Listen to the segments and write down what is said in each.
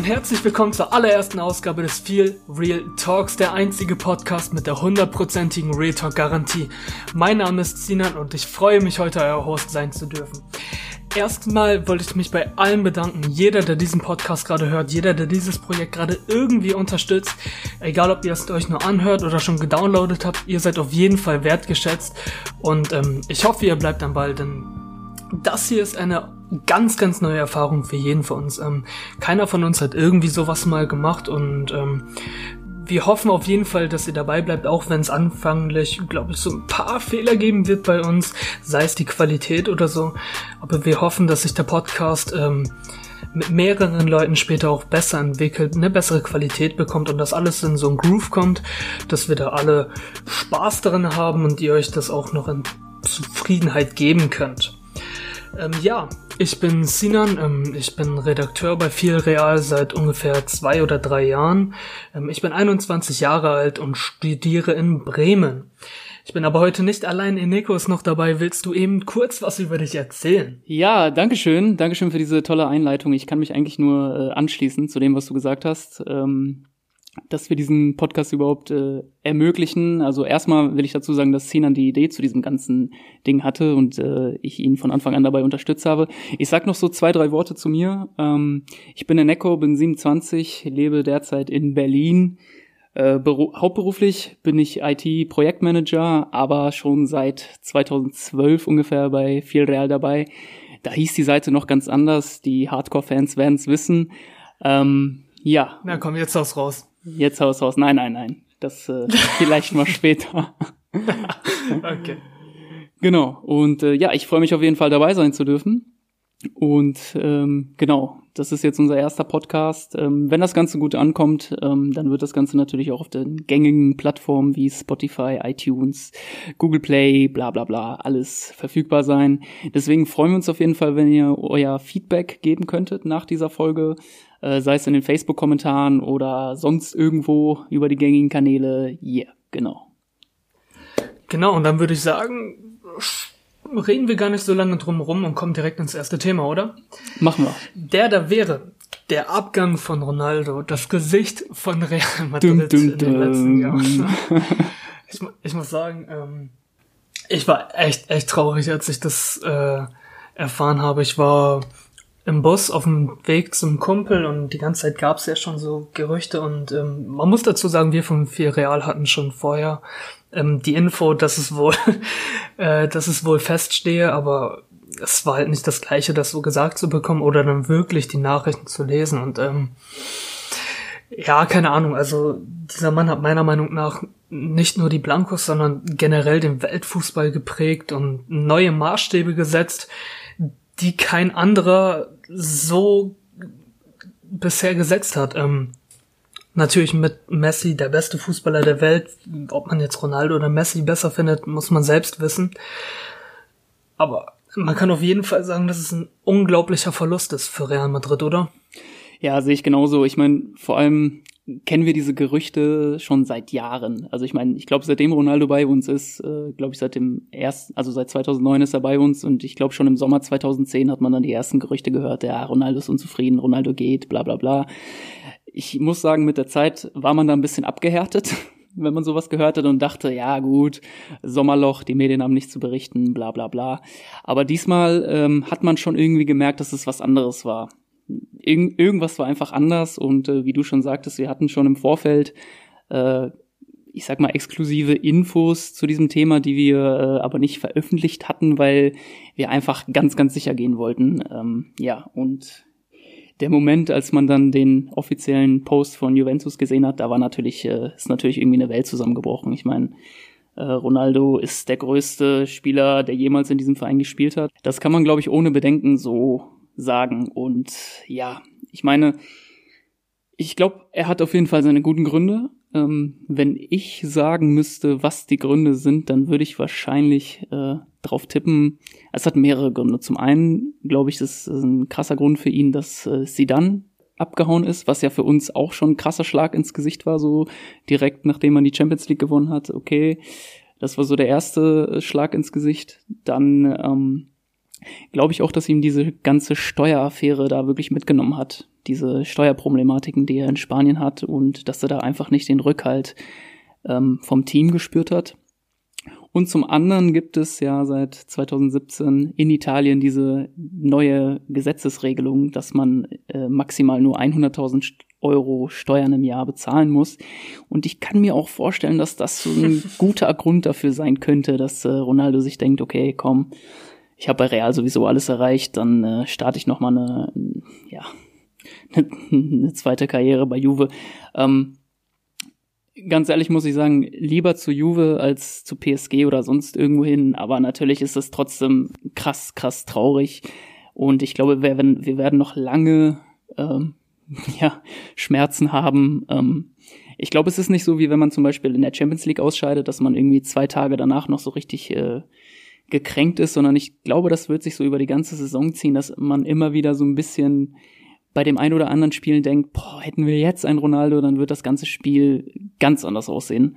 und herzlich willkommen zur allerersten Ausgabe des Feel Real Talks, der einzige Podcast mit der hundertprozentigen Real Talk Garantie. Mein Name ist Sinan und ich freue mich heute euer Host sein zu dürfen. Erstmal wollte ich mich bei allen bedanken, jeder, der diesen Podcast gerade hört, jeder, der dieses Projekt gerade irgendwie unterstützt, egal ob ihr es euch nur anhört oder schon gedownloadet habt, ihr seid auf jeden Fall wertgeschätzt und ähm, ich hoffe, ihr bleibt am Ball, denn das hier ist eine ganz, ganz neue Erfahrung für jeden von uns. Ähm, keiner von uns hat irgendwie sowas mal gemacht und ähm, wir hoffen auf jeden Fall, dass ihr dabei bleibt, auch wenn es anfanglich, glaube ich, so ein paar Fehler geben wird bei uns, sei es die Qualität oder so. Aber wir hoffen, dass sich der Podcast ähm, mit mehreren Leuten später auch besser entwickelt, eine bessere Qualität bekommt und dass alles in so ein Groove kommt, dass wir da alle Spaß darin haben und ihr euch das auch noch in Zufriedenheit geben könnt. Ähm, ja, ich bin Sinan, ähm, ich bin Redakteur bei Viel Real seit ungefähr zwei oder drei Jahren. Ähm, ich bin 21 Jahre alt und studiere in Bremen. Ich bin aber heute nicht allein, Eneko ist noch dabei. Willst du eben kurz was über dich erzählen? Ja, dankeschön. Dankeschön für diese tolle Einleitung. Ich kann mich eigentlich nur äh, anschließen zu dem, was du gesagt hast. Ähm, dass wir diesen Podcast überhaupt äh, ermöglichen. Also erstmal will ich dazu sagen, dass Sinan die Idee zu diesem ganzen Ding hatte und äh, ich ihn von Anfang an dabei unterstützt habe. Ich sag noch so zwei, drei Worte zu mir. Ähm, ich bin Eneko, bin 27, lebe derzeit in Berlin. Äh, hauptberuflich bin ich IT-Projektmanager, aber schon seit 2012 ungefähr bei Viel Real dabei. Da hieß die Seite noch ganz anders. Die Hardcore-Fans werden es wissen. Ähm, ja. Na komm, jetzt haus raus. Jetzt haus raus. Nein, nein, nein. Das äh, vielleicht mal später. okay. Genau. Und äh, ja, ich freue mich auf jeden Fall dabei sein zu dürfen. Und ähm, genau, das ist jetzt unser erster Podcast. Ähm, wenn das Ganze gut ankommt, ähm, dann wird das Ganze natürlich auch auf den gängigen Plattformen wie Spotify, iTunes, Google Play, bla bla bla, alles verfügbar sein. Deswegen freuen wir uns auf jeden Fall, wenn ihr euer Feedback geben könntet nach dieser Folge äh, sei es in den Facebook-Kommentaren oder sonst irgendwo über die gängigen Kanäle. Yeah, genau. Genau, und dann würde ich sagen, reden wir gar nicht so lange drum rum und kommen direkt ins erste Thema, oder? Machen wir. Der da wäre der Abgang von Ronaldo, das Gesicht von Real Madrid dum, dum, in den letzten Jahren. ich, ich, muss sagen, ähm, ich war echt, echt traurig, als ich das äh, erfahren habe. Ich war im Bus auf dem Weg zum Kumpel und die ganze Zeit gab es ja schon so Gerüchte und ähm, man muss dazu sagen, wir von Vier Real hatten schon vorher ähm, die Info, dass es wohl, äh, dass es wohl feststehe, aber es war halt nicht das Gleiche, das so gesagt zu bekommen oder dann wirklich die Nachrichten zu lesen und ähm, ja, keine Ahnung. Also dieser Mann hat meiner Meinung nach nicht nur die Blancos, sondern generell den Weltfußball geprägt und neue Maßstäbe gesetzt, die kein anderer so bisher gesetzt hat. Ähm, natürlich mit Messi, der beste Fußballer der Welt. Ob man jetzt Ronaldo oder Messi besser findet, muss man selbst wissen. Aber man kann auf jeden Fall sagen, dass es ein unglaublicher Verlust ist für Real Madrid, oder? Ja, sehe ich genauso. Ich meine, vor allem kennen wir diese Gerüchte schon seit Jahren. Also ich meine, ich glaube, seitdem Ronaldo bei uns ist, äh, glaube ich, seit dem ersten, also seit 2009 ist er bei uns und ich glaube schon im Sommer 2010 hat man dann die ersten Gerüchte gehört, ja, Ronaldo ist unzufrieden, Ronaldo geht, bla bla bla. Ich muss sagen, mit der Zeit war man da ein bisschen abgehärtet, wenn man sowas gehört hat und dachte, ja gut, Sommerloch, die Medien haben nichts zu berichten, bla bla bla. Aber diesmal ähm, hat man schon irgendwie gemerkt, dass es was anderes war irg irgendwas war einfach anders und äh, wie du schon sagtest, wir hatten schon im Vorfeld, äh, ich sag mal, exklusive Infos zu diesem Thema, die wir äh, aber nicht veröffentlicht hatten, weil wir einfach ganz, ganz sicher gehen wollten. Ähm, ja, und der Moment, als man dann den offiziellen Post von Juventus gesehen hat, da war natürlich, äh, ist natürlich irgendwie eine Welt zusammengebrochen. Ich meine, äh, Ronaldo ist der größte Spieler, der jemals in diesem Verein gespielt hat. Das kann man, glaube ich, ohne Bedenken so sagen. Und ja, ich meine, ich glaube, er hat auf jeden Fall seine guten Gründe. Ähm, wenn ich sagen müsste, was die Gründe sind, dann würde ich wahrscheinlich äh, drauf tippen. Es hat mehrere Gründe. Zum einen glaube ich, das ist ein krasser Grund für ihn, dass äh, dann abgehauen ist, was ja für uns auch schon ein krasser Schlag ins Gesicht war, so direkt nachdem man die Champions League gewonnen hat. Okay, das war so der erste Schlag ins Gesicht. Dann ähm, glaube ich auch, dass ihm diese ganze Steueraffäre da wirklich mitgenommen hat. Diese Steuerproblematiken, die er in Spanien hat und dass er da einfach nicht den Rückhalt ähm, vom Team gespürt hat. Und zum anderen gibt es ja seit 2017 in Italien diese neue Gesetzesregelung, dass man äh, maximal nur 100.000 Euro Steuern im Jahr bezahlen muss. Und ich kann mir auch vorstellen, dass das so ein guter Grund dafür sein könnte, dass äh, Ronaldo sich denkt, okay, komm, ich habe bei Real sowieso alles erreicht, dann äh, starte ich noch mal eine, ja, eine, eine zweite Karriere bei Juve. Ähm, ganz ehrlich muss ich sagen, lieber zu Juve als zu PSG oder sonst irgendwo hin. Aber natürlich ist es trotzdem krass, krass traurig. Und ich glaube, wir werden, wir werden noch lange ähm, ja, Schmerzen haben. Ähm, ich glaube, es ist nicht so, wie wenn man zum Beispiel in der Champions League ausscheidet, dass man irgendwie zwei Tage danach noch so richtig äh, gekränkt ist, sondern ich glaube, das wird sich so über die ganze Saison ziehen, dass man immer wieder so ein bisschen bei dem ein oder anderen Spiel denkt, boah, hätten wir jetzt einen Ronaldo, dann wird das ganze Spiel ganz anders aussehen.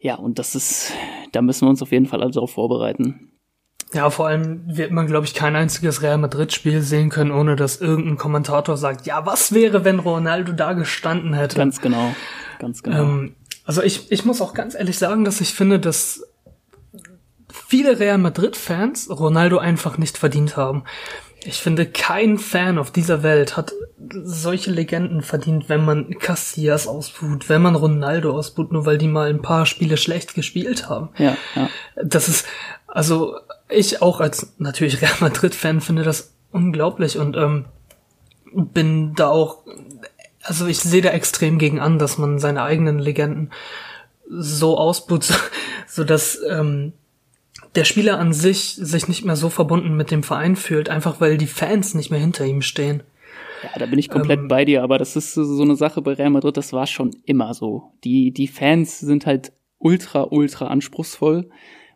Ja, und das ist, da müssen wir uns auf jeden Fall also darauf vorbereiten. Ja, vor allem wird man, glaube ich, kein einziges Real Madrid-Spiel sehen können, ohne dass irgendein Kommentator sagt, ja, was wäre, wenn Ronaldo da gestanden hätte? Ganz genau, ganz genau. Ähm, also ich, ich muss auch ganz ehrlich sagen, dass ich finde, dass viele Real Madrid-Fans Ronaldo einfach nicht verdient haben. Ich finde, kein Fan auf dieser Welt hat solche Legenden verdient, wenn man Casillas ausbuht, wenn man Ronaldo ausbuht, nur weil die mal ein paar Spiele schlecht gespielt haben. Ja, ja. Das ist, also ich auch als natürlich Real Madrid-Fan finde das unglaublich und ähm, bin da auch, also ich sehe da extrem gegen an, dass man seine eigenen Legenden so ausbuht, so, so dass ähm, der Spieler an sich sich nicht mehr so verbunden mit dem Verein fühlt, einfach weil die Fans nicht mehr hinter ihm stehen. Ja, da bin ich komplett ähm, bei dir, aber das ist so eine Sache bei Real Madrid, das war schon immer so. Die, die Fans sind halt ultra, ultra anspruchsvoll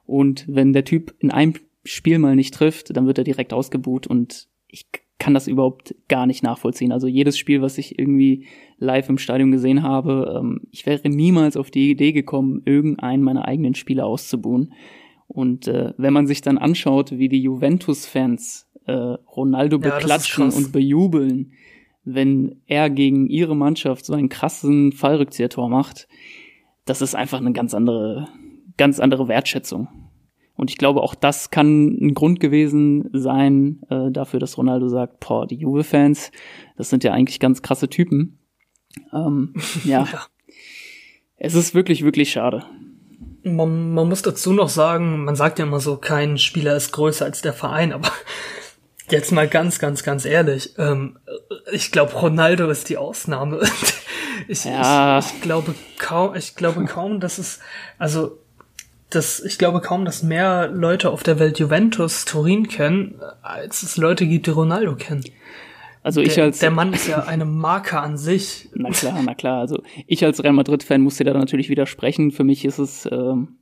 und wenn der Typ in einem Spiel mal nicht trifft, dann wird er direkt ausgebuht und ich kann das überhaupt gar nicht nachvollziehen. Also jedes Spiel, was ich irgendwie live im Stadion gesehen habe, ähm, ich wäre niemals auf die Idee gekommen, irgendeinen meiner eigenen Spiele auszubuhen. Und äh, wenn man sich dann anschaut, wie die Juventus-Fans äh, Ronaldo ja, beklatschen und bejubeln, wenn er gegen ihre Mannschaft so einen krassen Fallrückzieher-Tor macht, das ist einfach eine ganz andere, ganz andere Wertschätzung. Und ich glaube, auch das kann ein Grund gewesen sein äh, dafür, dass Ronaldo sagt, boah, die Juve-Fans, das sind ja eigentlich ganz krasse Typen. Ähm, ja. ja. Es ist wirklich, wirklich schade. Man, man muss dazu noch sagen, man sagt ja immer so, kein Spieler ist größer als der Verein, aber jetzt mal ganz, ganz, ganz ehrlich, ähm, ich glaube, Ronaldo ist die Ausnahme. ich, ja. ich, ich glaube kaum, ich glaube kaum, dass es, also dass ich glaube kaum, dass mehr Leute auf der Welt Juventus Turin kennen, als es Leute gibt, die Ronaldo kennen. Also ich der, als der Mann ist ja eine Marke an sich. Na klar, na klar. Also ich als Real Madrid Fan muss dir da natürlich widersprechen. Für mich ist es ähm,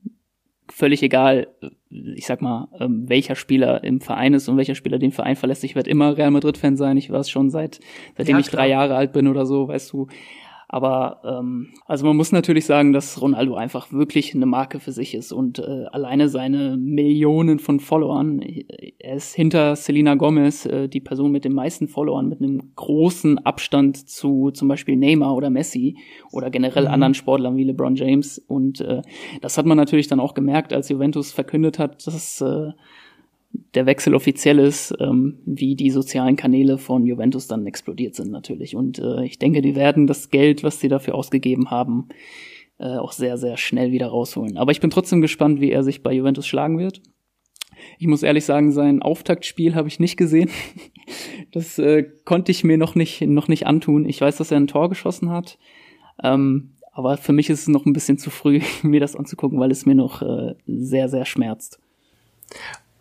völlig egal, ich sag mal, ähm, welcher Spieler im Verein ist und welcher Spieler den Verein verlässt. Ich werde immer Real Madrid Fan sein. Ich war es schon seit seitdem ja, ich drei Jahre alt bin oder so, weißt du. Aber ähm, also man muss natürlich sagen, dass Ronaldo einfach wirklich eine Marke für sich ist und äh, alleine seine Millionen von Followern, er ist hinter Selena Gomez äh, die Person mit den meisten Followern, mit einem großen Abstand zu zum Beispiel Neymar oder Messi oder generell mhm. anderen Sportlern wie LeBron James. Und äh, das hat man natürlich dann auch gemerkt, als Juventus verkündet hat, dass äh, der Wechsel offiziell ist, ähm, wie die sozialen Kanäle von Juventus dann explodiert sind natürlich. Und äh, ich denke, die werden das Geld, was sie dafür ausgegeben haben, äh, auch sehr, sehr schnell wieder rausholen. Aber ich bin trotzdem gespannt, wie er sich bei Juventus schlagen wird. Ich muss ehrlich sagen, sein Auftaktspiel habe ich nicht gesehen. Das äh, konnte ich mir noch nicht, noch nicht antun. Ich weiß, dass er ein Tor geschossen hat. Ähm, aber für mich ist es noch ein bisschen zu früh, mir das anzugucken, weil es mir noch äh, sehr, sehr schmerzt.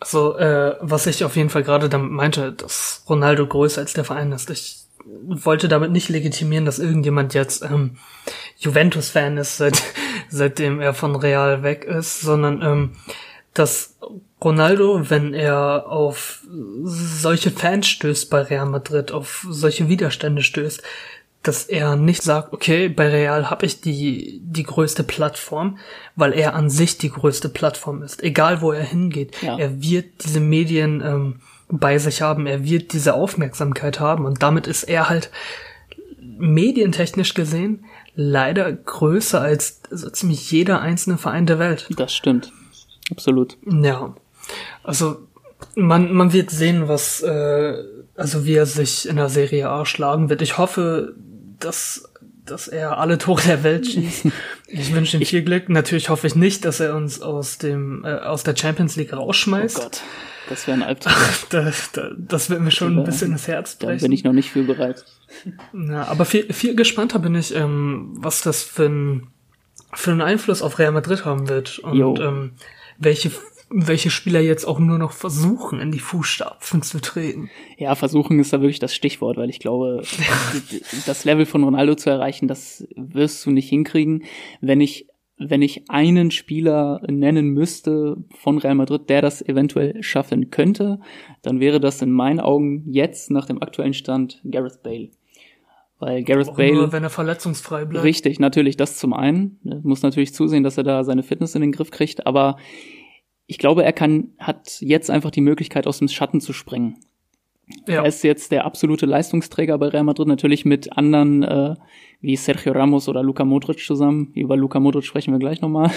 Also, äh, was ich auf jeden Fall gerade damit meinte, dass Ronaldo größer als der Verein ist. Ich wollte damit nicht legitimieren, dass irgendjemand jetzt ähm, Juventus-Fan ist, seit, seitdem er von Real weg ist, sondern ähm, dass Ronaldo, wenn er auf solche Fans stößt bei Real Madrid, auf solche Widerstände stößt, dass er nicht sagt, okay, bei Real habe ich die, die größte Plattform, weil er an sich die größte Plattform ist. Egal wo er hingeht. Ja. Er wird diese Medien ähm, bei sich haben. Er wird diese Aufmerksamkeit haben und damit ist er halt medientechnisch gesehen leider größer als so ziemlich jeder einzelne Verein der Welt. Das stimmt. Absolut. Ja. Also man, man wird sehen, was, äh, also wie er sich in der Serie A schlagen wird. Ich hoffe, dass dass er alle Tore der Welt schießt. Ich wünsche ihm viel Glück. Natürlich hoffe ich nicht, dass er uns aus dem äh, aus der Champions League rausschmeißt. Oh Gott, das wäre ein Albtraum. das, das, das wird mir schon ein bisschen das Herz brechen. Da bin ich noch nicht für bereit. Ja, aber viel, viel gespannter bin ich, ähm, was das für ein für einen Einfluss auf Real Madrid haben wird und ähm, welche welche Spieler jetzt auch nur noch versuchen, in die Fußstapfen zu treten. Ja, versuchen ist da wirklich das Stichwort, weil ich glaube, das Level von Ronaldo zu erreichen, das wirst du nicht hinkriegen. Wenn ich, wenn ich einen Spieler nennen müsste von Real Madrid, der das eventuell schaffen könnte, dann wäre das in meinen Augen jetzt nach dem aktuellen Stand Gareth Bale. Weil Gareth auch Bale. Nur, wenn er verletzungsfrei bleibt. Richtig, natürlich, das zum einen. Er muss natürlich zusehen, dass er da seine Fitness in den Griff kriegt, aber ich glaube, er kann, hat jetzt einfach die Möglichkeit, aus dem Schatten zu springen. Ja. Er ist jetzt der absolute Leistungsträger bei Real Madrid, natürlich mit anderen äh, wie Sergio Ramos oder Luka Modric zusammen. Über Luka Modric sprechen wir gleich nochmal.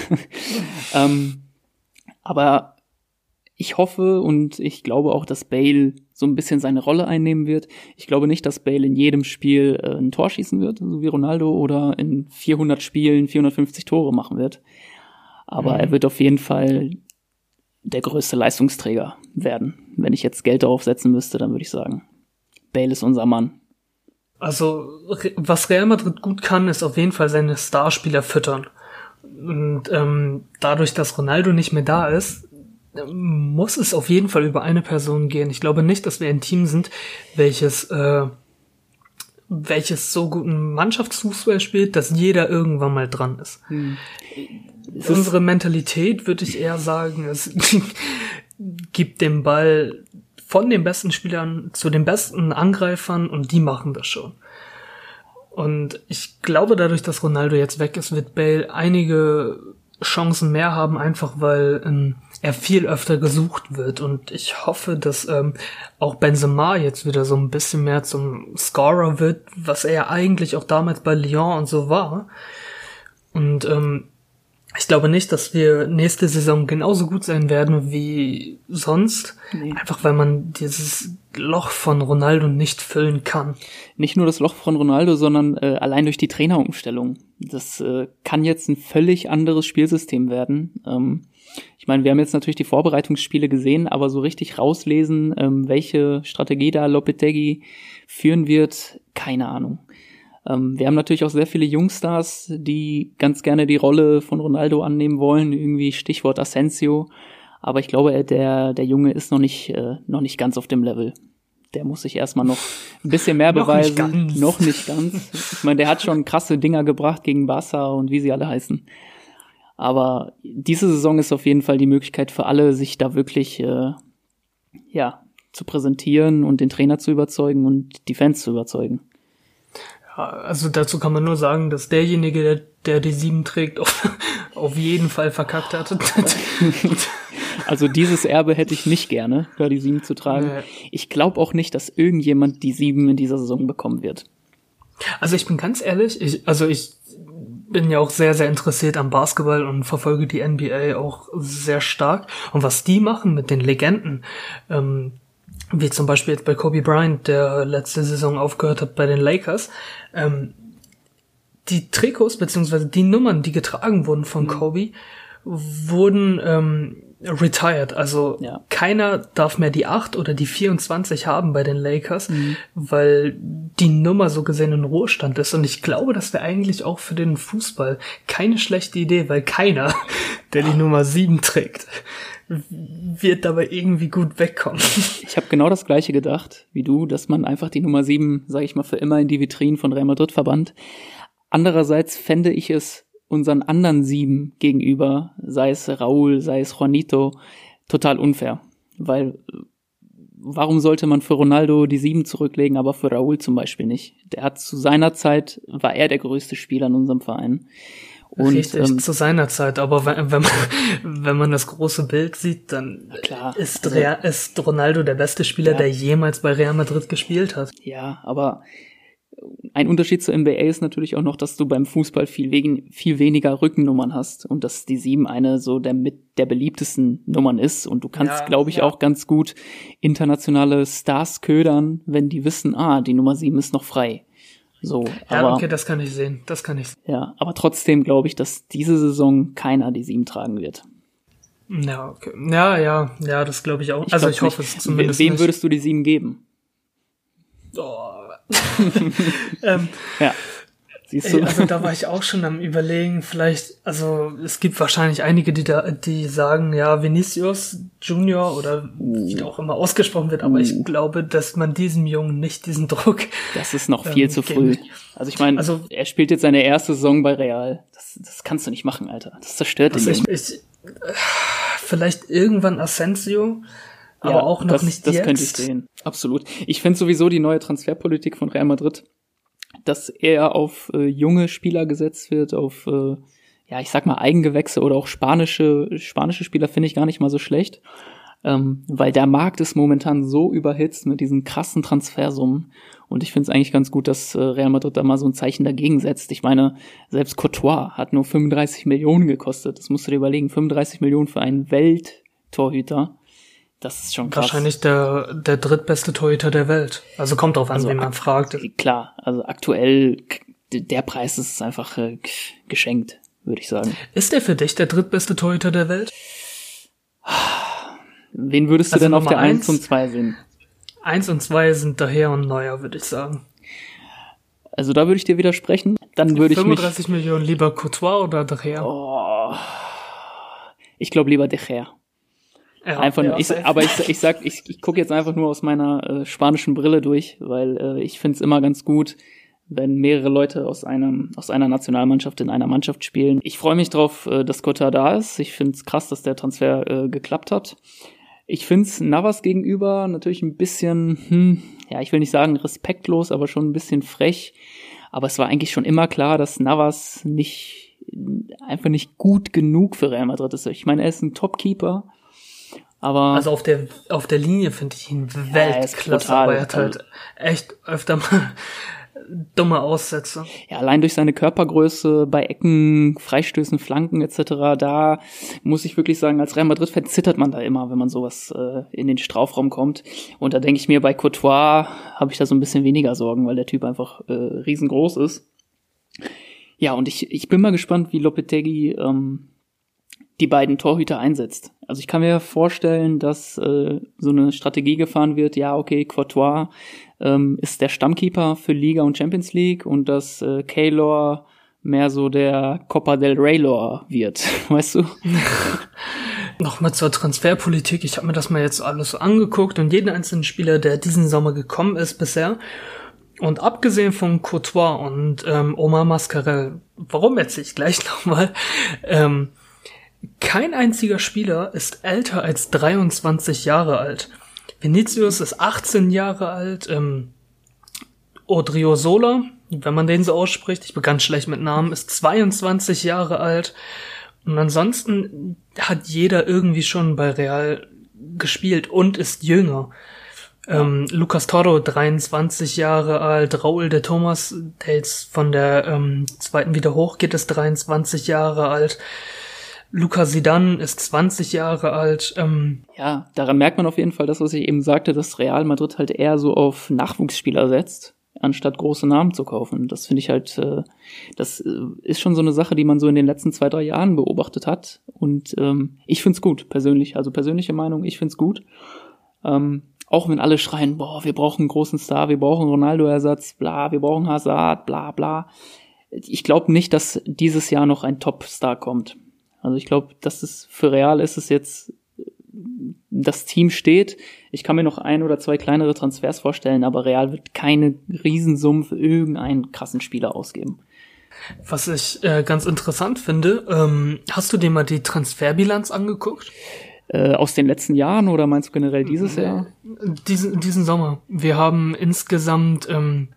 ähm, aber ich hoffe und ich glaube auch, dass Bale so ein bisschen seine Rolle einnehmen wird. Ich glaube nicht, dass Bale in jedem Spiel äh, ein Tor schießen wird, so wie Ronaldo, oder in 400 Spielen 450 Tore machen wird. Aber mhm. er wird auf jeden Fall der größte Leistungsträger werden. Wenn ich jetzt Geld darauf setzen müsste, dann würde ich sagen, Bale ist unser Mann. Also, was Real Madrid gut kann, ist auf jeden Fall seine Starspieler füttern. Und ähm, dadurch, dass Ronaldo nicht mehr da ist, muss es auf jeden Fall über eine Person gehen. Ich glaube nicht, dass wir ein Team sind, welches äh, welches so guten Mannschaftsfußball spielt, dass jeder irgendwann mal dran ist. Hm unsere Mentalität, würde ich eher sagen, es gibt den Ball von den besten Spielern zu den besten Angreifern und die machen das schon. Und ich glaube, dadurch, dass Ronaldo jetzt weg ist, wird Bale einige Chancen mehr haben, einfach weil ähm, er viel öfter gesucht wird. Und ich hoffe, dass ähm, auch Benzema jetzt wieder so ein bisschen mehr zum Scorer wird, was er eigentlich auch damals bei Lyon und so war. Und ähm, ich glaube nicht, dass wir nächste Saison genauso gut sein werden wie sonst. Nee. Einfach weil man dieses Loch von Ronaldo nicht füllen kann. Nicht nur das Loch von Ronaldo, sondern äh, allein durch die Trainerumstellung. Das äh, kann jetzt ein völlig anderes Spielsystem werden. Ähm, ich meine, wir haben jetzt natürlich die Vorbereitungsspiele gesehen, aber so richtig rauslesen, ähm, welche Strategie da Lopetegui führen wird, keine Ahnung. Ähm, wir haben natürlich auch sehr viele Jungstars, die ganz gerne die Rolle von Ronaldo annehmen wollen, irgendwie Stichwort Asensio. Aber ich glaube, der, der Junge ist noch nicht, äh, noch nicht ganz auf dem Level. Der muss sich erstmal noch ein bisschen mehr beweisen. noch, nicht noch nicht ganz. Ich meine, der hat schon krasse Dinger gebracht gegen Barca und wie sie alle heißen. Aber diese Saison ist auf jeden Fall die Möglichkeit für alle, sich da wirklich äh, ja, zu präsentieren und den Trainer zu überzeugen und die Fans zu überzeugen also dazu kann man nur sagen, dass derjenige, der, der die sieben trägt, auf, auf jeden Fall verkackt hat. Also dieses Erbe hätte ich nicht gerne, da die sieben zu tragen. Nee. Ich glaube auch nicht, dass irgendjemand die sieben in dieser Saison bekommen wird. Also ich bin ganz ehrlich, ich, also ich bin ja auch sehr, sehr interessiert am Basketball und verfolge die NBA auch sehr stark. Und was die machen mit den Legenden, ähm, wie zum Beispiel jetzt bei Kobe Bryant, der letzte Saison aufgehört hat bei den Lakers, ähm, die Trikots beziehungsweise die Nummern, die getragen wurden von mhm. Kobe, wurden ähm, retired. Also ja. keiner darf mehr die 8 oder die 24 haben bei den Lakers, mhm. weil die Nummer so gesehen in Ruhestand ist. Und ich glaube, das wäre eigentlich auch für den Fußball keine schlechte Idee, weil keiner, der die Nummer 7 trägt, wird dabei irgendwie gut wegkommen. Ich habe genau das gleiche gedacht wie du, dass man einfach die Nummer 7, sage ich mal, für immer in die Vitrinen von Real Madrid verbannt. Andererseits fände ich es unseren anderen sieben gegenüber, sei es Raúl, sei es Juanito, total unfair. Weil warum sollte man für Ronaldo die sieben zurücklegen, aber für Raúl zum Beispiel nicht? Der hat zu seiner Zeit, war er der größte Spieler in unserem Verein. Und, Richtig, ähm, zu seiner Zeit. Aber wenn, wenn, man, wenn man das große Bild sieht, dann klar, ist, also, Real, ist Ronaldo der beste Spieler, ja. der jemals bei Real Madrid gespielt hat. Ja, aber ein Unterschied zur NBA ist natürlich auch noch, dass du beim Fußball viel, wegen, viel weniger Rückennummern hast und dass die sieben eine so der mit der beliebtesten Nummern ist und du kannst, ja, glaube ich, ja. auch ganz gut internationale Stars ködern, wenn die wissen, ah, die Nummer sieben ist noch frei. So, ja, aber, okay, das kann ich sehen, das kann ich. Ja, aber trotzdem glaube ich, dass diese Saison keiner die sieben tragen wird. Ja, okay. ja, ja, ja, das glaube ich auch. Ich also ich hoffe es zumindest. Wem würdest du die sieben geben? Oh, ähm, ja. Siehst du? Ey, also da war ich auch schon am überlegen, vielleicht, also es gibt wahrscheinlich einige, die da, die sagen, ja, Vinicius Junior oder uh. wie auch immer ausgesprochen wird, aber uh. ich glaube, dass man diesem Jungen nicht diesen Druck. Das ist noch viel ähm, zu früh. Also ich meine, also, er spielt jetzt seine erste Saison bei Real. Das, das kannst du nicht machen, Alter. Das zerstört den ich, ich, Vielleicht irgendwann Asensio, aber ja, auch noch das, nicht das jetzt. Das könnte ich sehen. Absolut. Ich finde sowieso die neue Transferpolitik von Real Madrid, dass eher auf äh, junge Spieler gesetzt wird, auf äh, ja, ich sag mal Eigengewächse oder auch spanische spanische Spieler finde ich gar nicht mal so schlecht, ähm, weil der Markt ist momentan so überhitzt mit diesen krassen Transfersummen und ich finde es eigentlich ganz gut, dass äh, Real Madrid da mal so ein Zeichen dagegen setzt. Ich meine, selbst Courtois hat nur 35 Millionen gekostet. Das musst du dir überlegen, 35 Millionen für einen Welttorhüter. Das ist schon krass. Wahrscheinlich der, der drittbeste Torhüter der Welt. Also kommt drauf an, also wen man fragt. Klar, also aktuell, der Preis ist einfach äh, geschenkt, würde ich sagen. Ist der für dich der drittbeste Torhüter der Welt? Wen würdest du also denn auf der 1 und 2 sehen? 1 und 2 sind daher und neuer, würde ich sagen. Also da würde ich dir widersprechen. Dann würde ich 35 Millionen lieber Courtois oder De Gea? Oh, ich glaube lieber Gea. Ja, einfach ja, ich, aber ich, ich sag, ich, ich gucke jetzt einfach nur aus meiner äh, spanischen Brille durch, weil äh, ich finde es immer ganz gut, wenn mehrere Leute aus einem aus einer Nationalmannschaft in einer Mannschaft spielen. Ich freue mich drauf, äh, dass Cotta da ist. Ich finde es krass, dass der Transfer äh, geklappt hat. Ich finde es Navas gegenüber natürlich ein bisschen, hm, ja, ich will nicht sagen respektlos, aber schon ein bisschen frech. Aber es war eigentlich schon immer klar, dass Navas nicht einfach nicht gut genug für Real Madrid ist. Ich meine, er ist ein Topkeeper aber also auf der auf der Linie finde ich ihn Weltklasse, ja, aber er hat halt echt öfter mal dumme Aussätze. Ja, allein durch seine Körpergröße bei Ecken, Freistößen, Flanken etc. Da muss ich wirklich sagen, als Real Madrid-Fan zittert man da immer, wenn man sowas äh, in den Strafraum kommt. Und da denke ich mir, bei Courtois habe ich da so ein bisschen weniger Sorgen, weil der Typ einfach äh, riesengroß ist. Ja, und ich, ich bin mal gespannt, wie Lopetegui ähm, die beiden Torhüter einsetzt. Also ich kann mir vorstellen, dass äh, so eine Strategie gefahren wird, ja, okay, Courtois ähm, ist der Stammkeeper für Liga und Champions League und dass äh, Kaylor mehr so der Copa del Raylor wird, weißt du? Nochmal zur Transferpolitik. Ich habe mir das mal jetzt alles angeguckt und jeden einzelnen Spieler, der diesen Sommer gekommen ist bisher. Und abgesehen von Courtois und ähm, Omar Mascarell, warum erzähle ich gleich nochmal, ähm, kein einziger Spieler ist älter als 23 Jahre alt. Vinicius ist 18 Jahre alt, ähm, Odriozola, wenn man den so ausspricht, ich bin ganz schlecht mit Namen, ist 22 Jahre alt. Und ansonsten hat jeder irgendwie schon bei Real gespielt und ist jünger. Ähm, Lucas Toro, 23 Jahre alt, Raul de Thomas, der jetzt von der ähm, zweiten wieder hochgeht, ist 23 Jahre alt. Luca Sidan ist 20 Jahre alt. Ähm. Ja, daran merkt man auf jeden Fall das, was ich eben sagte, dass Real Madrid halt eher so auf Nachwuchsspieler setzt, anstatt große Namen zu kaufen. Das finde ich halt, äh, das äh, ist schon so eine Sache, die man so in den letzten zwei, drei Jahren beobachtet hat. Und ähm, ich find's gut, persönlich. Also persönliche Meinung, ich find's gut. Ähm, auch wenn alle schreien, boah, wir brauchen einen großen Star, wir brauchen Ronaldo-Ersatz, bla, wir brauchen Hazard, bla, bla. Ich glaube nicht, dass dieses Jahr noch ein Top-Star kommt. Also ich glaube, dass es für Real ist es jetzt, das Team steht. Ich kann mir noch ein oder zwei kleinere Transfers vorstellen, aber Real wird keine Riesensummen für irgendeinen krassen Spieler ausgeben. Was ich äh, ganz interessant finde, ähm, hast du dir mal die Transferbilanz angeguckt? Äh, aus den letzten Jahren oder meinst du generell dieses Jahr? Diesen, diesen Sommer. Wir haben insgesamt ähm,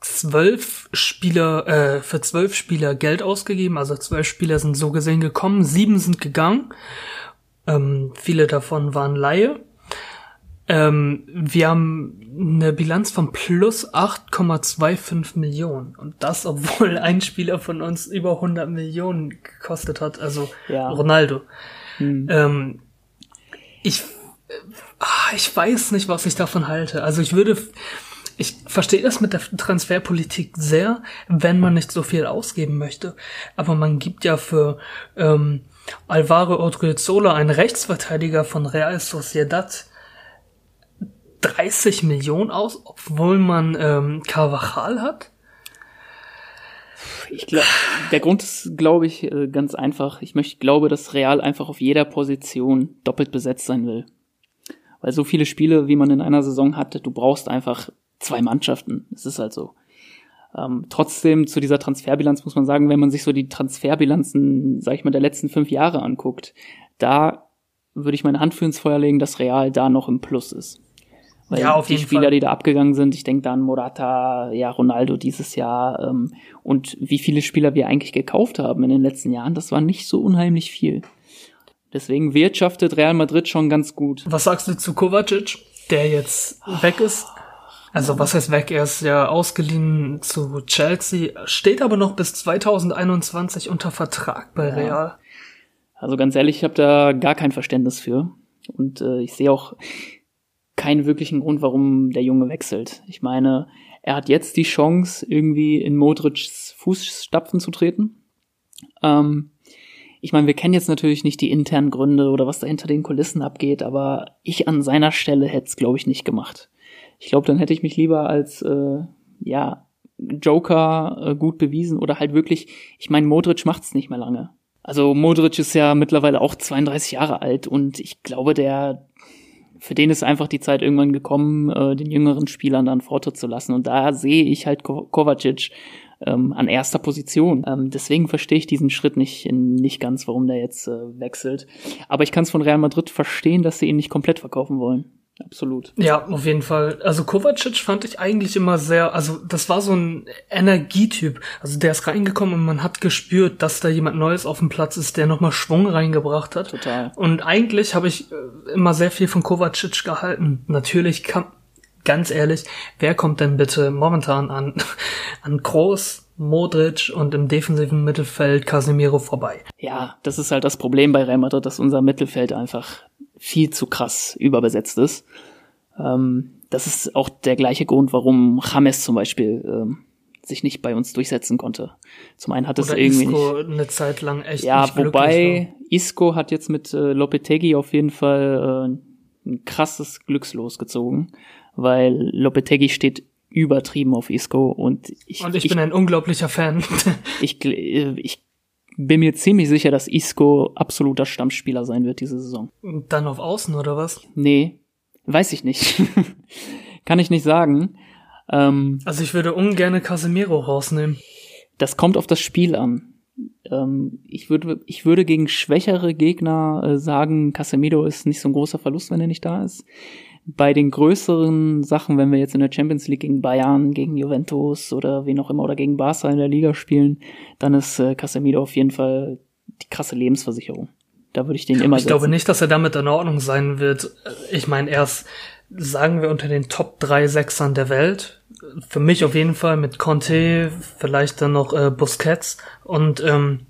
zwölf Spieler, äh, für zwölf Spieler Geld ausgegeben. Also zwölf Spieler sind so gesehen gekommen, sieben sind gegangen. Ähm, viele davon waren Laie. Ähm, wir haben eine Bilanz von plus 8,25 Millionen. Und das, obwohl ein Spieler von uns über 100 Millionen gekostet hat, also ja. Ronaldo. Hm. Ähm, ich, äh, ich weiß nicht, was ich davon halte. Also ich würde, ich verstehe das mit der Transferpolitik sehr, wenn man nicht so viel ausgeben möchte. Aber man gibt ja für ähm, Alvaro Odriozola, einen Rechtsverteidiger von Real Sociedad, 30 Millionen aus, obwohl man ähm, Carvajal hat? Ich glaube, der Grund ist, glaube ich, äh, ganz einfach. Ich möchte, glaube, dass Real einfach auf jeder Position doppelt besetzt sein will. Weil so viele Spiele, wie man in einer Saison hatte, du brauchst einfach zwei Mannschaften. Es ist halt so. Ähm, trotzdem zu dieser Transferbilanz muss man sagen, wenn man sich so die Transferbilanzen, sag ich mal, der letzten fünf Jahre anguckt, da würde ich meine Hand für ins Feuer legen, dass Real da noch im Plus ist. Weil ja, auf die Spieler, Fall. die da abgegangen sind, ich denke da an Morata, ja, Ronaldo dieses Jahr ähm, und wie viele Spieler wir eigentlich gekauft haben in den letzten Jahren, das war nicht so unheimlich viel. Deswegen wirtschaftet Real Madrid schon ganz gut. Was sagst du zu Kovacic, der jetzt weg ist? Also was heißt weg? Er ist ja ausgeliehen zu Chelsea, steht aber noch bis 2021 unter Vertrag bei Real. Ja. Also ganz ehrlich, ich habe da gar kein Verständnis für. Und äh, ich sehe auch, keinen wirklichen Grund, warum der Junge wechselt. Ich meine, er hat jetzt die Chance, irgendwie in Modrics Fußstapfen zu treten. Ähm, ich meine, wir kennen jetzt natürlich nicht die internen Gründe oder was da hinter den Kulissen abgeht, aber ich an seiner Stelle hätte es, glaube ich, nicht gemacht. Ich glaube, dann hätte ich mich lieber als äh, ja Joker äh, gut bewiesen oder halt wirklich, ich meine, Modric macht's nicht mehr lange. Also Modric ist ja mittlerweile auch 32 Jahre alt und ich glaube, der für den ist einfach die Zeit irgendwann gekommen, äh, den jüngeren Spielern dann Vortritt zu lassen. Und da sehe ich halt Kovacic ähm, an erster Position. Ähm, deswegen verstehe ich diesen Schritt nicht, nicht ganz, warum der jetzt äh, wechselt. Aber ich kann es von Real Madrid verstehen, dass sie ihn nicht komplett verkaufen wollen absolut. Ja, auf jeden Fall. Also Kovacic fand ich eigentlich immer sehr, also das war so ein Energietyp. Also der ist reingekommen und man hat gespürt, dass da jemand Neues auf dem Platz ist, der nochmal Schwung reingebracht hat. Total. Und eigentlich habe ich äh, immer sehr viel von Kovacic gehalten. Natürlich kann, ganz ehrlich, wer kommt denn bitte momentan an, an Groß, Modric und im defensiven Mittelfeld Casemiro vorbei? Ja, das ist halt das Problem bei Real Madrid, dass unser Mittelfeld einfach viel zu krass überbesetzt ist. Ähm, das ist auch der gleiche Grund, warum James zum Beispiel ähm, sich nicht bei uns durchsetzen konnte. Zum einen hat es irgendwie Isco nicht, eine Zeit lang echt ja, nicht wobei Isco hat jetzt mit äh, Lopetegui auf jeden Fall äh, ein krasses Glückslos gezogen, weil Lopetegui steht übertrieben auf Isco und ich und ich, ich bin ein unglaublicher Fan. ich, äh, ich bin mir ziemlich sicher, dass Isco absoluter Stammspieler sein wird diese Saison. Dann auf Außen oder was? Nee, weiß ich nicht. Kann ich nicht sagen. Ähm, also ich würde ungern Casemiro rausnehmen. Das kommt auf das Spiel an. Ähm, ich würde, ich würde gegen schwächere Gegner äh, sagen, Casemiro ist nicht so ein großer Verlust, wenn er nicht da ist bei den größeren Sachen, wenn wir jetzt in der Champions League gegen Bayern, gegen Juventus oder wen auch immer oder gegen Barca in der Liga spielen, dann ist äh, Casemiro auf jeden Fall die krasse Lebensversicherung. Da würde ich den immer Ich setzen. glaube nicht, dass er damit in Ordnung sein wird. Ich meine, er ist, sagen wir, unter den Top 3 Sechsern der Welt. Für mich auf jeden Fall mit Conte, vielleicht dann noch äh, Busquets und, ähm,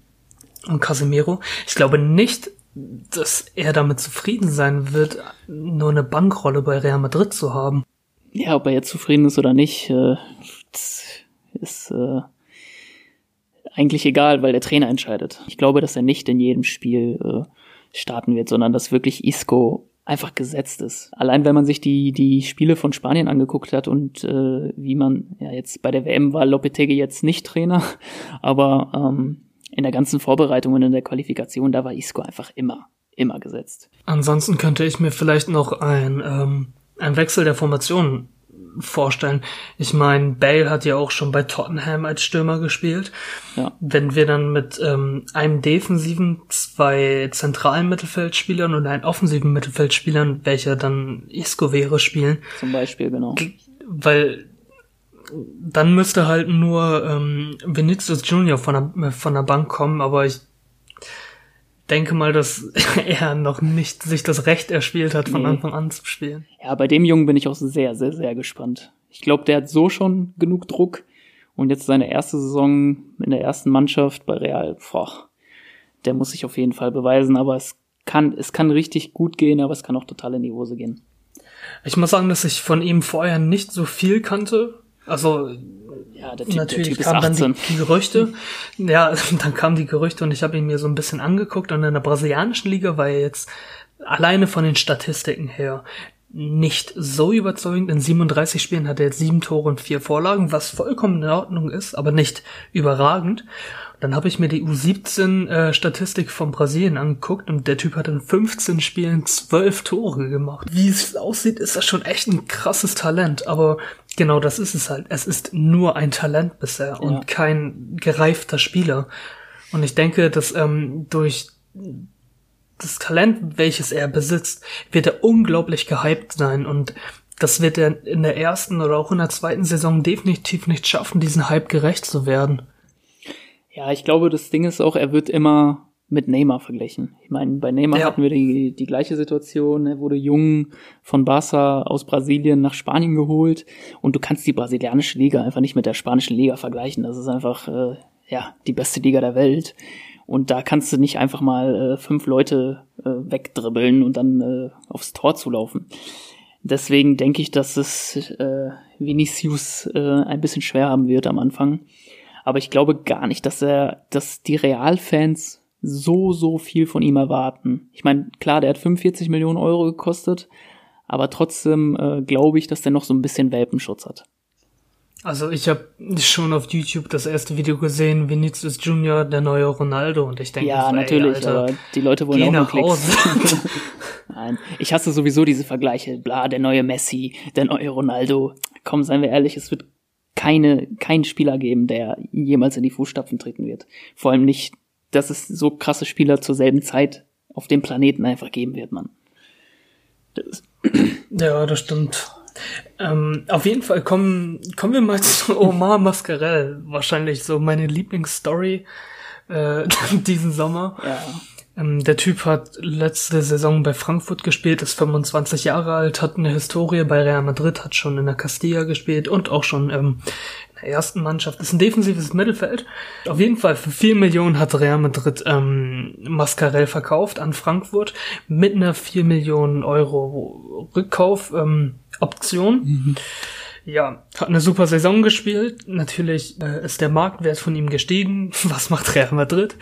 und Casemiro. Ich glaube nicht, dass er damit zufrieden sein wird, nur eine Bankrolle bei Real Madrid zu haben. Ja, ob er jetzt zufrieden ist oder nicht, äh, ist äh, eigentlich egal, weil der Trainer entscheidet. Ich glaube, dass er nicht in jedem Spiel äh, starten wird, sondern dass wirklich Isco einfach gesetzt ist. Allein wenn man sich die die Spiele von Spanien angeguckt hat und äh, wie man ja jetzt bei der WM war Lopetegui jetzt nicht Trainer, aber ähm, in der ganzen Vorbereitung und in der Qualifikation, da war Isco einfach immer, immer gesetzt. Ansonsten könnte ich mir vielleicht noch ein, ähm, ein Wechsel der Formation vorstellen. Ich meine, Bale hat ja auch schon bei Tottenham als Stürmer gespielt. Ja. Wenn wir dann mit ähm, einem defensiven, zwei zentralen Mittelfeldspielern und einem offensiven Mittelfeldspielern, welcher dann Isco wäre, spielen. Zum Beispiel, genau. Weil dann müsste halt nur ähm, Vinicius Junior von der, von der Bank kommen, aber ich denke mal, dass er noch nicht sich das Recht erspielt hat, von nee. Anfang an zu spielen. Ja, bei dem Jungen bin ich auch sehr, sehr, sehr gespannt. Ich glaube, der hat so schon genug Druck und jetzt seine erste Saison in der ersten Mannschaft bei Real, boah, der muss sich auf jeden Fall beweisen, aber es kann, es kann richtig gut gehen, aber es kann auch total in die Hose gehen. Ich muss sagen, dass ich von ihm vorher nicht so viel kannte. Also ja, der typ, natürlich der kamen dann die, die Gerüchte. ja, dann kamen die Gerüchte und ich habe ihn mir so ein bisschen angeguckt und in der brasilianischen Liga war er jetzt alleine von den Statistiken her nicht so überzeugend. In 37 Spielen hat er jetzt sieben Tore und vier Vorlagen, was vollkommen in Ordnung ist, aber nicht überragend. Dann habe ich mir die U17-Statistik äh, von Brasilien angeguckt und der Typ hat in 15 Spielen zwölf Tore gemacht. Wie es aussieht, ist das schon echt ein krasses Talent, aber genau das ist es halt. Es ist nur ein Talent bisher ja. und kein gereifter Spieler. Und ich denke, dass ähm, durch das Talent, welches er besitzt, wird er unglaublich gehypt sein und das wird er in der ersten oder auch in der zweiten Saison definitiv nicht schaffen, diesen Hype gerecht zu werden. Ja, ich glaube, das Ding ist auch, er wird immer mit Neymar verglichen. Ich meine, bei Neymar ja. hatten wir die, die gleiche Situation. Er wurde jung von Barca aus Brasilien nach Spanien geholt und du kannst die brasilianische Liga einfach nicht mit der spanischen Liga vergleichen. Das ist einfach äh, ja die beste Liga der Welt. Und da kannst du nicht einfach mal äh, fünf Leute äh, wegdribbeln und dann äh, aufs Tor zulaufen. Deswegen denke ich, dass es äh, Vinicius äh, ein bisschen schwer haben wird am Anfang. Aber ich glaube gar nicht, dass er, dass die Realfans so, so viel von ihm erwarten. Ich meine, klar, der hat 45 Millionen Euro gekostet, aber trotzdem äh, glaube ich, dass der noch so ein bisschen Welpenschutz hat. Also ich habe schon auf YouTube das erste Video gesehen, Vinicius Junior, der neue Ronaldo, und ich denke, ja, so, natürlich, ey, Alter, aber die Leute wollen auch nach Hause. Nein, ich hasse sowieso diese Vergleiche, bla, der neue Messi, der neue Ronaldo. Komm, seien wir ehrlich, es wird keine, keinen Spieler geben, der jemals in die Fußstapfen treten wird. Vor allem nicht, dass es so krasse Spieler zur selben Zeit auf dem Planeten einfach geben wird, man. Das ja, das stimmt. Ähm, auf jeden Fall kommen, kommen wir mal zu Omar Mascarell. Wahrscheinlich so meine Lieblingsstory äh, diesen Sommer. Ja. Ähm, der Typ hat letzte Saison bei Frankfurt gespielt, ist 25 Jahre alt, hat eine Historie bei Real Madrid, hat schon in der Castilla gespielt und auch schon ähm, in der ersten Mannschaft. Ist ein defensives Mittelfeld. Auf jeden Fall für 4 Millionen hat Real Madrid ähm, Mascarell verkauft an Frankfurt mit einer 4 Millionen Euro Rückkauf ähm, Option. Mhm. Ja, hat eine super Saison gespielt. Natürlich äh, ist der Marktwert von ihm gestiegen. Was macht Real Madrid?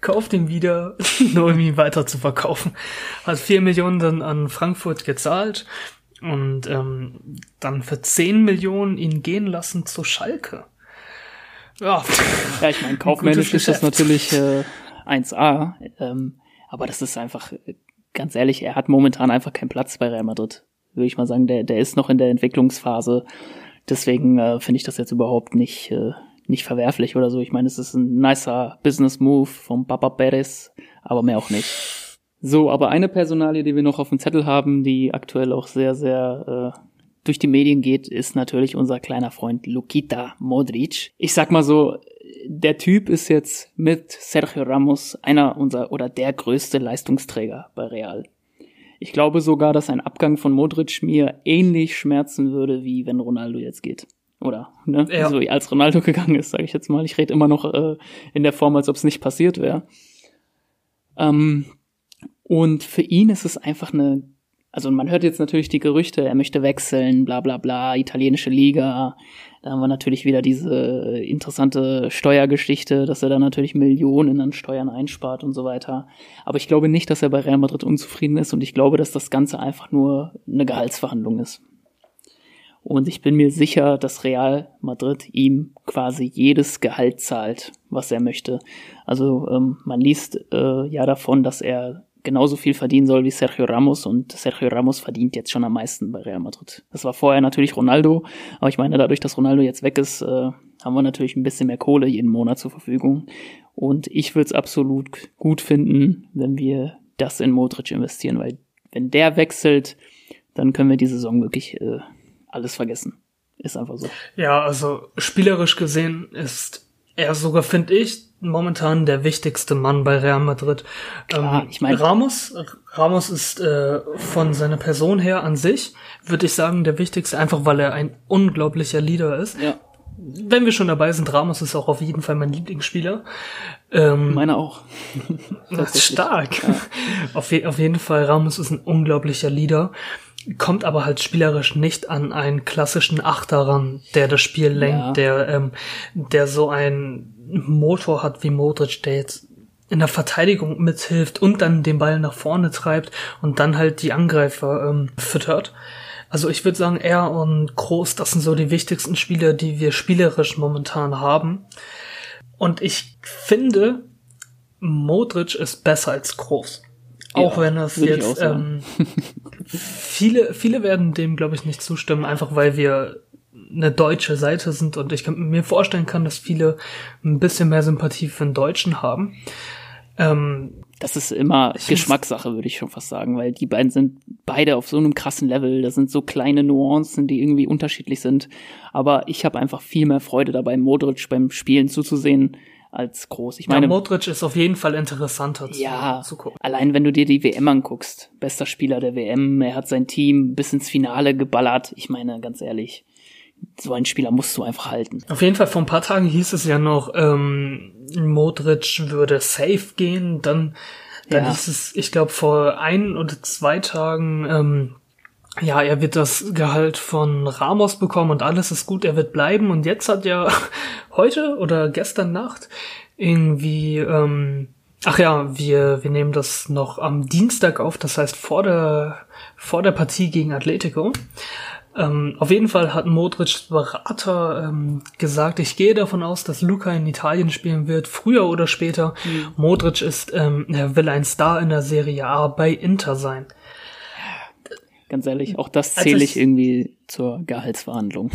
Kauft ihn wieder, nur um ihn weiter zu verkaufen. Hat vier Millionen dann an Frankfurt gezahlt und ähm, dann für zehn Millionen ihn gehen lassen zu Schalke. Ja, ja ich meine, kaufmännisch ist das natürlich äh, 1A, ähm, aber das ist einfach, äh, ganz ehrlich, er hat momentan einfach keinen Platz bei Real Madrid würde ich mal sagen, der, der ist noch in der Entwicklungsphase. Deswegen äh, finde ich das jetzt überhaupt nicht, äh, nicht verwerflich oder so. Ich meine, es ist ein nicer Business Move vom Papa Perez, aber mehr auch nicht. So, aber eine Personalie, die wir noch auf dem Zettel haben, die aktuell auch sehr, sehr äh, durch die Medien geht, ist natürlich unser kleiner Freund Lukita Modric. Ich sag mal so, der Typ ist jetzt mit Sergio Ramos einer unserer oder der größte Leistungsträger bei Real. Ich glaube sogar, dass ein Abgang von Modric mir ähnlich schmerzen würde, wie wenn Ronaldo jetzt geht. Oder, ne? Ja. So, als Ronaldo gegangen ist, sage ich jetzt mal. Ich rede immer noch äh, in der Form, als ob es nicht passiert wäre. Ähm, und für ihn ist es einfach eine, also man hört jetzt natürlich die Gerüchte, er möchte wechseln, bla bla bla, italienische Liga, da haben wir natürlich wieder diese interessante Steuergeschichte, dass er da natürlich Millionen an Steuern einspart und so weiter. Aber ich glaube nicht, dass er bei Real Madrid unzufrieden ist und ich glaube, dass das Ganze einfach nur eine Gehaltsverhandlung ist. Und ich bin mir sicher, dass Real Madrid ihm quasi jedes Gehalt zahlt, was er möchte. Also ähm, man liest äh, ja davon, dass er genauso viel verdienen soll wie Sergio Ramos und Sergio Ramos verdient jetzt schon am meisten bei Real Madrid. Das war vorher natürlich Ronaldo, aber ich meine, dadurch, dass Ronaldo jetzt weg ist, äh, haben wir natürlich ein bisschen mehr Kohle jeden Monat zur Verfügung. Und ich würde es absolut gut finden, wenn wir das in Modric investieren, weil wenn der wechselt, dann können wir die Saison wirklich äh, alles vergessen. Ist einfach so. Ja, also spielerisch gesehen ist er sogar, finde ich, momentan der wichtigste Mann bei Real Madrid. Klar, ähm, ich mein- Ramos, Ramos ist äh, von seiner Person her an sich, würde ich sagen, der wichtigste, einfach weil er ein unglaublicher Leader ist. Ja. Wenn wir schon dabei sind, Ramos ist auch auf jeden Fall mein Lieblingsspieler. Ähm, Meine auch. das ist stark. Auf, je, auf jeden Fall, Ramos ist ein unglaublicher Leader, kommt aber halt spielerisch nicht an einen klassischen Achter ran, der das Spiel lenkt, Ja. der, ähm, der so einen Motor hat wie Modric, der jetzt in der Verteidigung mithilft und dann den Ball nach vorne treibt und dann halt die Angreifer ähm, füttert. Also ich würde sagen, er und Kroos, das sind so die wichtigsten Spieler, die wir spielerisch momentan haben. Und ich finde, Modric ist besser als Kroos. Auch Ja, wenn das jetzt ähm, viele viele werden dem glaube ich nicht zustimmen, einfach weil wir eine deutsche Seite sind und ich kann mir vorstellen kann, dass viele ein bisschen mehr Sympathie für den Deutschen haben. Ähm, Das ist immer Geschmackssache, würde ich schon fast sagen, weil die beiden sind beide auf so einem krassen Level. Das sind so kleine Nuancen, die irgendwie unterschiedlich sind. Aber ich habe einfach viel mehr Freude dabei, Modric beim Spielen zuzusehen, als groß. Ich ja, meine, Modric ist auf jeden Fall interessanter zu, ja, zu gucken. allein wenn du dir die WM anguckst, bester Spieler der WM, er hat sein Team bis ins Finale geballert. Ich meine, ganz ehrlich, so einen Spieler musst du einfach halten. Auf jeden Fall, vor ein paar Tagen hieß es ja noch, ähm, Modric würde safe gehen. Dann, dann Ja. hieß es, ich glaube, vor ein oder zwei Tagen, ähm, ja, er wird das Gehalt von Ramos bekommen und alles ist gut, er wird bleiben. Und jetzt hat ja heute oder gestern Nacht irgendwie, ähm, ach ja, wir, wir nehmen das noch am Dienstag auf, das heißt vor der, vor der Partie gegen Atletico. Ähm, auf jeden Fall hat Modrics Berater ähm, gesagt, ich gehe davon aus, dass Luca in Italien spielen wird, früher oder später. Modric ist, ähm, er will ein Star in der Serie A bei Inter sein. Ganz ehrlich, auch das Also zähle ich- ich irgendwie zur Gehaltsverhandlung.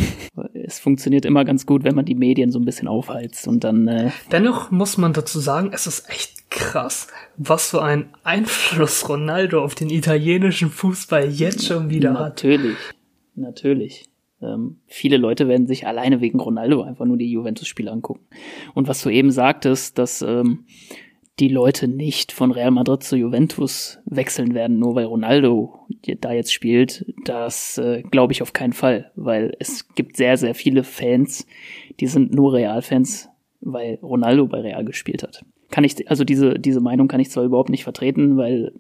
Es funktioniert immer ganz gut, wenn man die Medien so ein bisschen aufheizt und dann äh, Dennoch muss man dazu sagen, es ist echt krass, was für einen Einfluss Ronaldo auf den italienischen Fußball jetzt schon wieder hat. natürlich, natürlich. Ähm, viele Leute werden sich alleine wegen Ronaldo einfach nur die Juventus-Spiele angucken. Und was du eben sagtest, dass ähm, die Leute nicht von Real Madrid zu Juventus wechseln werden, nur weil Ronaldo da jetzt spielt, das äh, glaube ich auf keinen Fall, weil es gibt sehr, sehr viele Fans, die sind nur Real-Fans, weil Ronaldo bei Real gespielt hat. Kann ich, also diese, diese Meinung kann ich zwar überhaupt nicht vertreten, weil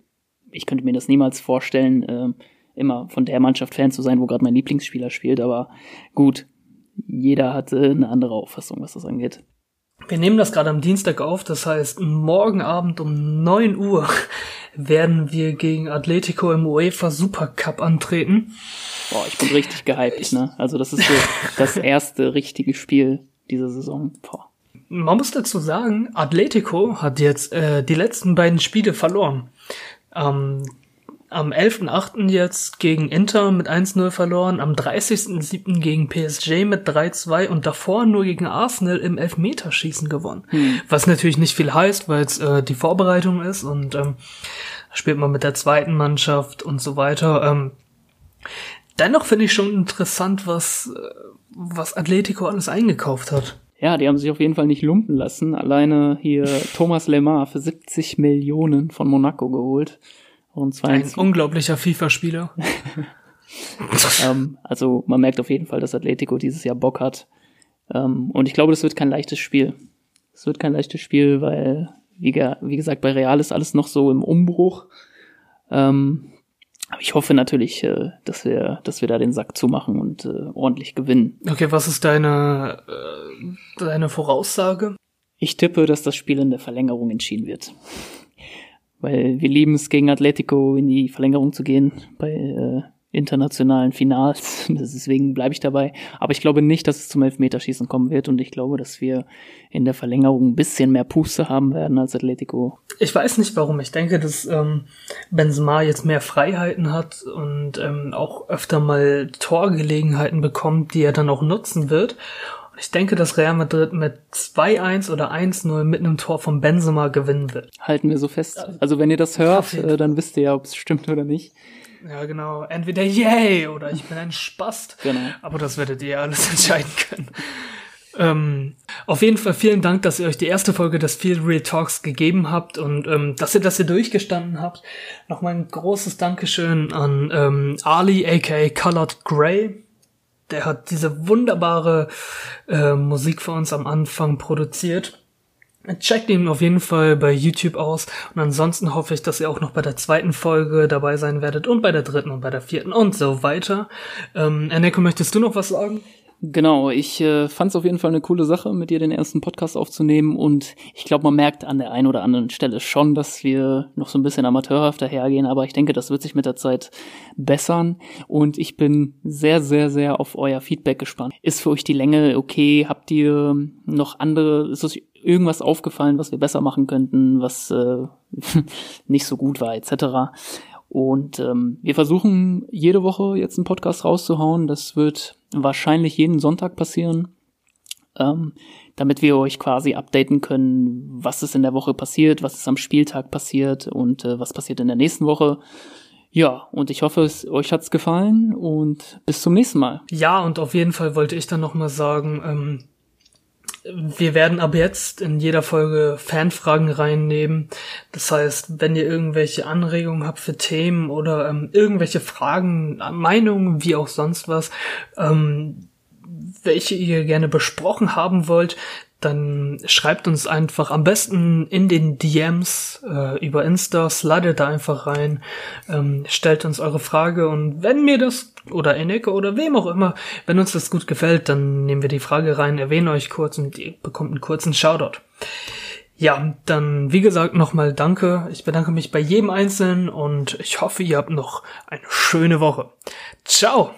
ich könnte mir das niemals vorstellen, ähm, immer von der Mannschaft Fan zu sein, wo gerade mein Lieblingsspieler spielt, aber gut, jeder hat äh, eine andere Auffassung, was das angeht. Wir nehmen das gerade am Dienstag auf, das heißt, morgen Abend um 9 Uhr werden wir gegen Atletico im UEFA Supercup antreten. Boah, ich bin richtig gehypt, ne? Also das ist so das erste richtige Spiel dieser Saison. Boah. Man muss dazu sagen, Atletico hat jetzt äh, die letzten beiden Spiele verloren. Ähm, am 11.8. jetzt gegen Inter mit 1-0 verloren, am 30.7. gegen PSG mit 3-2 und davor nur gegen Arsenal im Elfmeterschießen gewonnen. Was natürlich nicht viel heißt, weil es äh, die Vorbereitung ist und ähm, spielt man mit der zweiten Mannschaft und so weiter. Ähm, dennoch finde ich schon interessant, was, äh, was Atletico alles eingekauft hat. Ja, die haben sich auf jeden Fall nicht lumpen lassen. Alleine hier Thomas Lemar für 70 Millionen von Monaco geholt. Und zwar Ein unglaublicher FIFA-Spieler. ähm, also man merkt auf jeden Fall, dass Atletico dieses Jahr Bock hat. Ähm, und ich glaube, das wird kein leichtes Spiel. Es wird kein leichtes Spiel, weil, wie, ge wie gesagt, bei Real ist alles noch so im Umbruch. Ähm, aber ich hoffe natürlich, äh, dass wir, dass wir da den Sack zumachen und äh, ordentlich gewinnen. Okay, was ist deine, äh, deine Voraussage? Ich tippe, dass das Spiel in der Verlängerung entschieden wird. Weil wir lieben es, gegen Atletico in die Verlängerung zu gehen bei äh, internationalen Finals. Deswegen bleibe ich dabei. Aber ich glaube nicht, dass es zum Elfmeterschießen kommen wird. Und ich glaube, dass wir in der Verlängerung ein bisschen mehr Puste haben werden als Atletico. Ich weiß nicht warum. Ich denke, dass ähm, Benzema jetzt mehr Freiheiten hat und ähm, auch öfter mal Torgelegenheiten bekommt, die er dann auch nutzen wird. Ich denke, dass Real Madrid mit 2-1 oder 1-0 mit einem Tor von Benzema gewinnen wird. Halten wir so fest. Also wenn ihr das hört, äh, dann wisst ihr ja, ob es stimmt oder nicht. Ja, genau. Entweder yay oder ich bin ein Spast. Genau. Aber das werdet ihr alles entscheiden können. Ähm, auf jeden Fall vielen Dank, dass ihr euch die erste Folge des Field Real Talks gegeben habt und ähm, dass ihr das hier durchgestanden habt. Nochmal ein großes Dankeschön an ähm, Ali aka Colored Grey. Der hat diese wunderbare äh, Musik für uns am Anfang produziert. Checkt ihn auf jeden Fall bei YouTube aus und ansonsten hoffe ich, dass ihr auch noch bei der zweiten Folge dabei sein werdet und bei der dritten und bei der vierten und so weiter. Ähm, Eneko, möchtest du noch was sagen? Genau, ich äh, fand es auf jeden Fall eine coole Sache, mit dir den ersten Podcast aufzunehmen und ich glaube, man merkt an der einen oder anderen Stelle schon, dass wir noch so ein bisschen amateurhaft dahergehen, aber ich denke, das wird sich mit der Zeit bessern und ich bin sehr, sehr, sehr auf euer Feedback gespannt. Ist für euch die Länge okay? Habt ihr noch andere, ist euch irgendwas aufgefallen, was wir besser machen könnten, was äh, nicht so gut war, etc. Und ähm, wir versuchen jede Woche jetzt einen Podcast rauszuhauen. Das wird wahrscheinlich jeden Sonntag passieren, ähm, damit wir euch quasi updaten können, was ist in der Woche passiert, was ist am Spieltag passiert und äh, was passiert in der nächsten Woche. Ja, und ich hoffe, es, euch hat's gefallen und bis zum nächsten Mal. Ja, und auf jeden Fall wollte ich dann nochmal sagen, ähm, wir werden ab jetzt in jeder Folge Fanfragen reinnehmen. Das heißt, wenn ihr irgendwelche Anregungen habt für Themen oder ähm, irgendwelche Fragen, Meinungen, wie auch sonst was, ähm, welche ihr gerne besprochen haben wollt, dann schreibt uns einfach am besten in den DMs äh, über Insta, slidet da einfach rein, ähm, stellt uns eure Frage und wenn mir das oder Eneke oder wem auch immer, wenn uns das gut gefällt, dann nehmen wir die Frage rein, erwähnen euch kurz und ihr bekommt einen kurzen Shoutout. Ja, dann wie gesagt nochmal danke. Ich bedanke mich bei jedem Einzelnen und ich hoffe, ihr habt noch eine schöne Woche. Ciao!